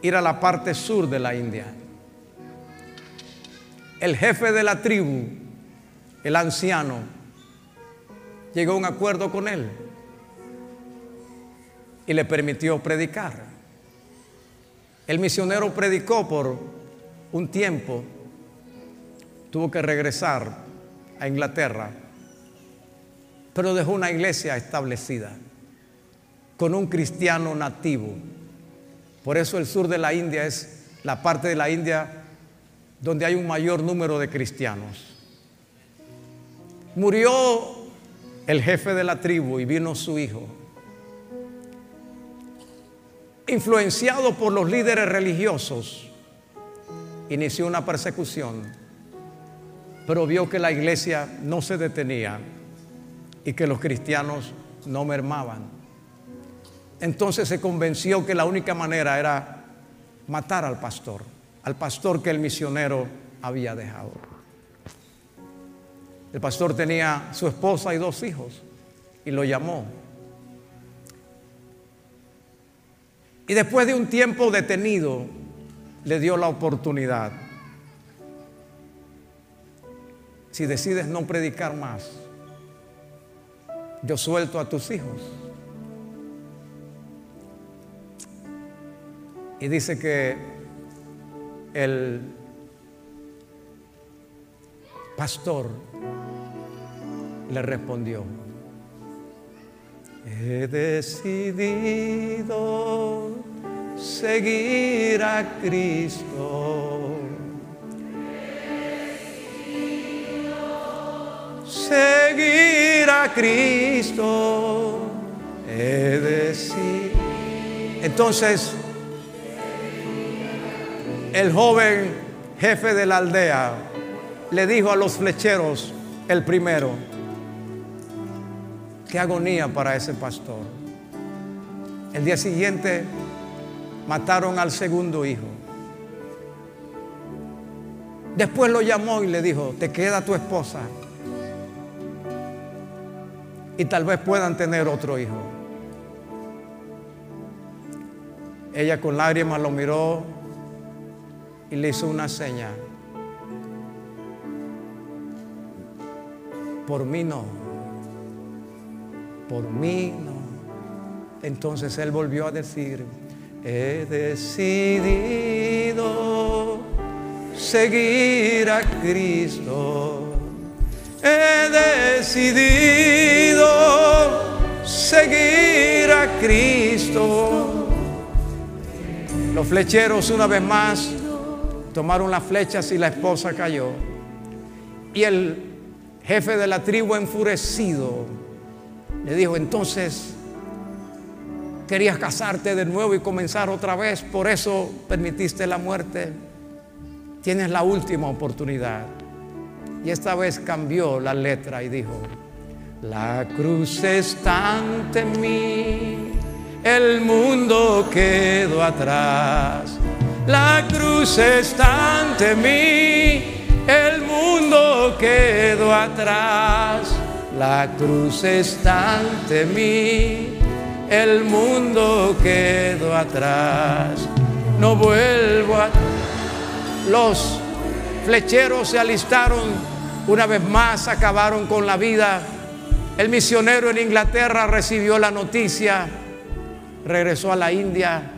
ir a la parte sur de la India el jefe de la tribu, el anciano, llegó a un acuerdo con él y le permitió predicar. El misionero predicó por un tiempo, tuvo que regresar a Inglaterra, pero dejó una iglesia establecida con un cristiano nativo. Por eso el sur de la India es la parte de la India donde hay un mayor número de cristianos. Murió el jefe de la tribu y vino su hijo. Influenciado por los líderes religiosos, inició una persecución, pero vio que la iglesia no se detenía y que los cristianos no mermaban. Entonces se convenció que la única manera era matar al pastor al pastor que el misionero había dejado. El pastor tenía su esposa y dos hijos y lo llamó. Y después de un tiempo detenido, le dio la oportunidad. Si decides no predicar más, yo suelto a tus hijos. Y dice que el pastor le respondió, he decidido seguir a Cristo. Seguir a Cristo. He decidido. Entonces, el joven jefe de la aldea le dijo a los flecheros, el primero, qué agonía para ese pastor. El día siguiente mataron al segundo hijo. Después lo llamó y le dijo, te queda tu esposa. Y tal vez puedan tener otro hijo. Ella con lágrimas lo miró y le hizo una seña. Por mí no. Por mí no. Entonces él volvió a decir, he decidido seguir a Cristo. He decidido seguir a Cristo. Los flecheros una vez más tomaron las flechas y la esposa cayó. Y el jefe de la tribu enfurecido le dijo, entonces querías casarte de nuevo y comenzar otra vez, por eso permitiste la muerte. Tienes la última oportunidad. Y esta vez cambió la letra y dijo, la cruz está ante mí, el mundo quedó atrás. La cruz está ante mí, el mundo quedó atrás. La cruz está ante mí, el mundo quedó atrás. No vuelvo a... Los flecheros se alistaron una vez más, acabaron con la vida. El misionero en Inglaterra recibió la noticia, regresó a la India.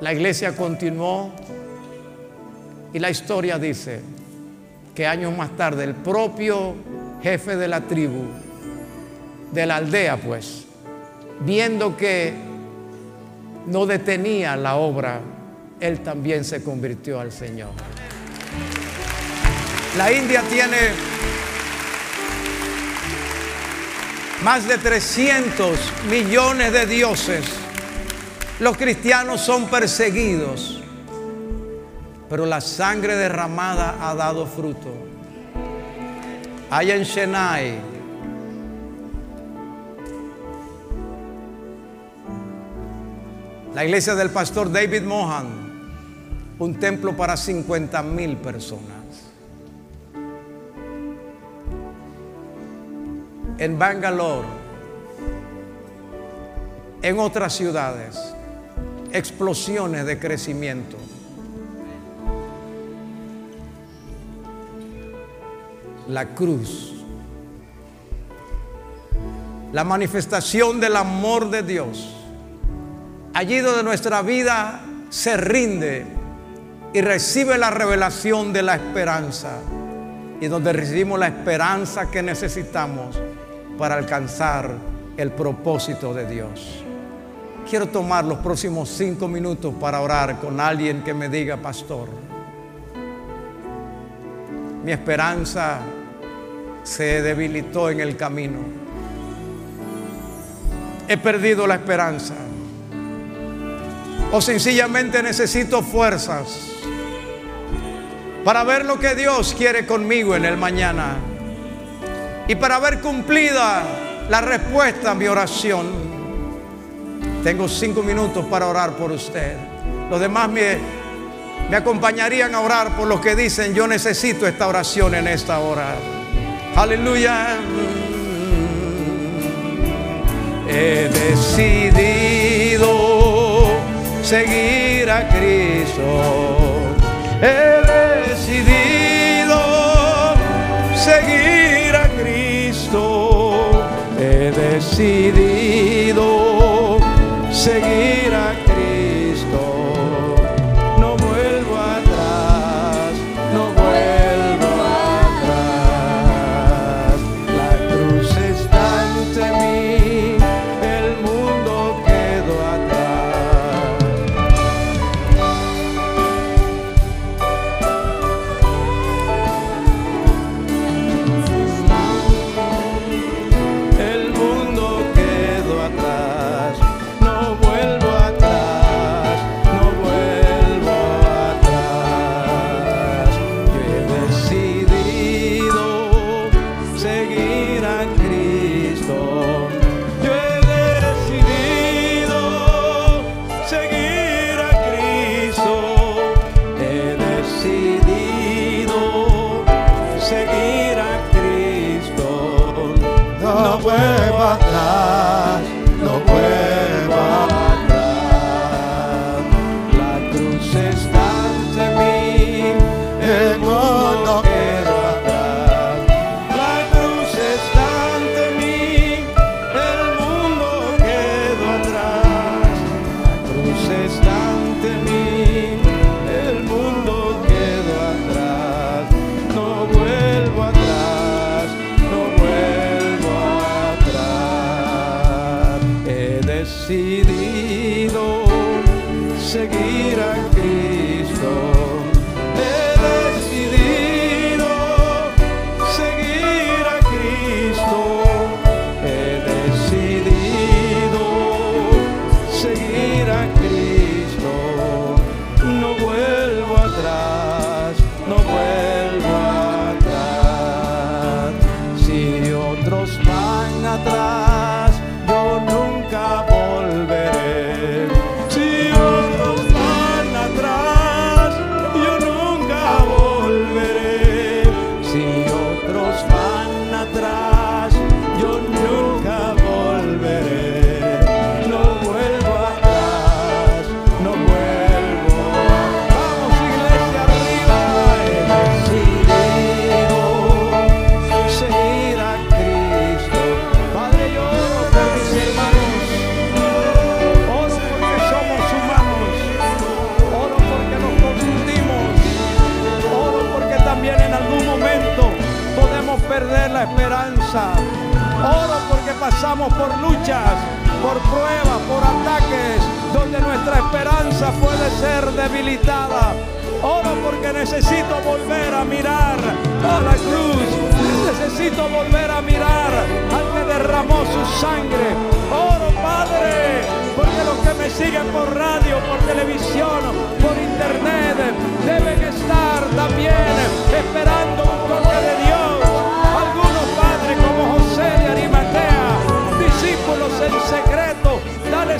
La iglesia continuó y la historia dice que años más tarde el propio jefe de la tribu, de la aldea pues, viendo que no detenía la obra, él también se convirtió al Señor. La India tiene más de 300 millones de dioses. Los cristianos son perseguidos, pero la sangre derramada ha dado fruto. Hay en Chennai la iglesia del pastor David Mohan, un templo para 50 mil personas. En Bangalore, en otras ciudades, explosiones de crecimiento. La cruz, la manifestación del amor de Dios allí donde nuestra vida se rinde y recibe la revelación de la esperanza y donde recibimos la esperanza que necesitamos para alcanzar el propósito de Dios. Quiero tomar los próximos cinco minutos para orar con alguien que me diga, pastor, mi esperanza se debilitó en el camino. He perdido la esperanza o sencillamente necesito fuerzas para ver lo que Dios quiere conmigo en el mañana y para ver cumplida la respuesta a mi oración. Tengo cinco minutos para orar por usted. Los demás me, me acompañarían a orar por los que dicen, yo necesito esta oración en esta hora. Aleluya. He decidido seguir a Cristo. He decidido seguir decidido seguir pasamos por luchas, por pruebas, por ataques, donde nuestra esperanza puede ser debilitada. Oro porque necesito volver a mirar a la cruz. Necesito volver a mirar al que derramó su sangre. Oro, Padre, porque los que me siguen por radio, por televisión, por internet, deben estar también esperando un toque de Dios.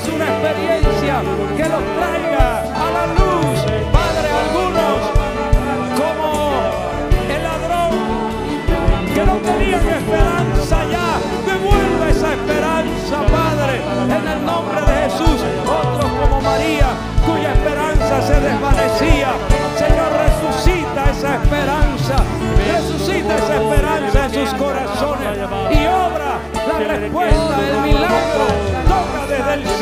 Dales una experiencia que los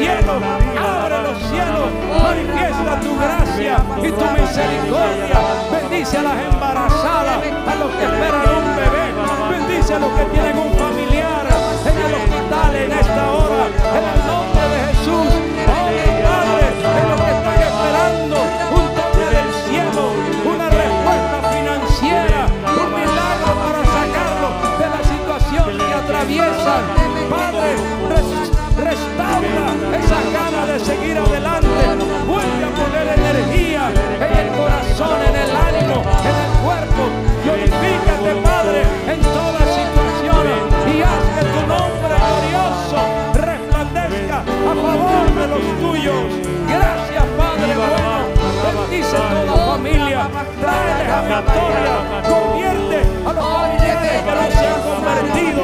desde el cielo, abre los cielos, manifiesta tu gracia y tu misericordia. Bendice a las embarazadas, a los que esperan un bebé. Bendice a los que tienen un familiar en el hospital en esta hora. En el nombre de Jesús. Oh, Padre, en los que están esperando un toque del cielo, una respuesta financiera, un milagro para sacarlos de la situación que atraviesan. Seguir adelante. Vuelve a poner energía en el corazón, en el ánimo, en el cuerpo. Glorifícate, Padre, en toda situación y haz que tu nombre glorioso resplandezca a favor de los tuyos. Gracias, Padre bueno. Bendice toda familia. Tráeles a victoria. Convierte a los familiares que no se han convertido.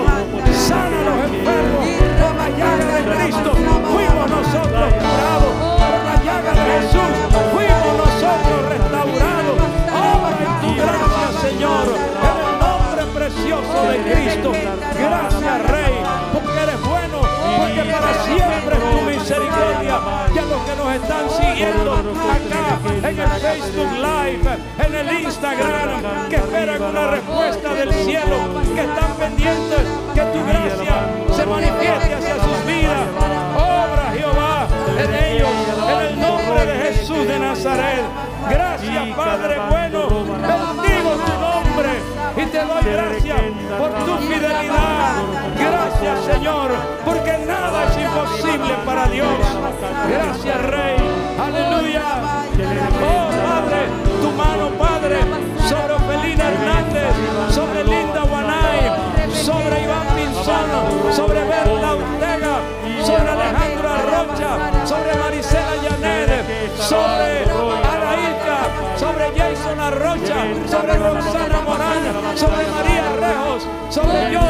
Sana a los enfermos. Llaga de Cristo fuimos nosotros curados. Por la llaga de Jesús fuimos nosotros restaurados. Obra en tu gracia, Señor. En el nombre precioso de Cristo. Gracias, Rey, porque eres bueno, porque para siempre misericordia. Y a los que nos están siguiendo acá en el Facebook Live, en el Instagram, que esperan una respuesta del cielo, que están pendientes que tu gracia se manifieste hacia sus vidas. Obra Jehová en ellos, en el nombre de Jesús de Nazaret. Gracias, Padre bueno. Para Dios. Gracias, Rey. Aleluya. Oh, Padre, tu mano, Padre, sobre Ofelina Hernández, sobre Linda Guanay, sobre Iván Pinzón, sobre Berta Ortega, sobre Alejandro Arrocha, sobre Marisela Llanedes, sobre Ilka, sobre Jason Arrocha, sobre Roxana Morán, sobre María Rejos, sobre yo,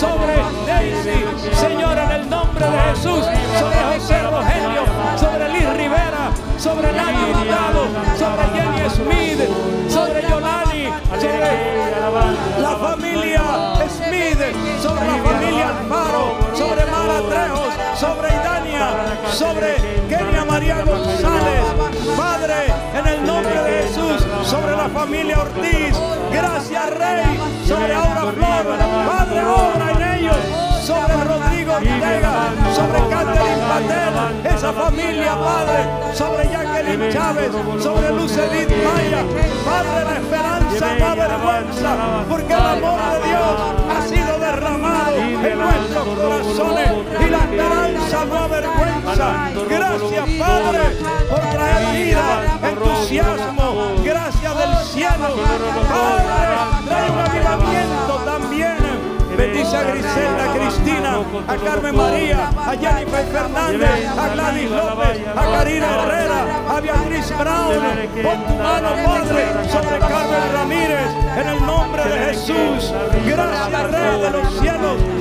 sobre Daisy, Señor, en el nombre de Jesús, sobre José Rogelio, sobre Liz Rivera, sobre Nani Hurtado, sobre Jenny Smith, sobre Yolani, sobre la familia Smith, sobre la familia Alfaro, sobre Mara Trejos, sobre Idania, sobre María González, Padre, en el nombre de Jesús, sobre la familia Ortiz, gracias Rey, sobre Aura Flor, Padre, obra en ellos, sobre Rodrigo Ortega, sobre Catherine Patel, esa familia, Padre, sobre Jacqueline Chávez, sobre Edith Maya, Padre, la esperanza no avergüenza, porque el amor de Dios en nuestros corazones y la esperanza no avergüenza. Gracias, Padre, por traer vida, entusiasmo, gracias del cielo. Padre, trae un avivamiento también. Bendice a Griselda, a Cristina, a Carmen María, a Jennifer Fernández, a Gladys López, a Karina Herrera, a Beatriz Brown. Pon tu mano, Padre, sobre Carmen Ramírez, en el nombre de Jesús. Gracias, Rey de los cielos.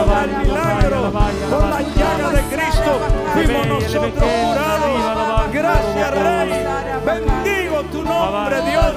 Obra el milagro. Con la llaga de Cristo fuimos nosotros curados. Gracias, Rey. Bendigo tu nombre, Dios.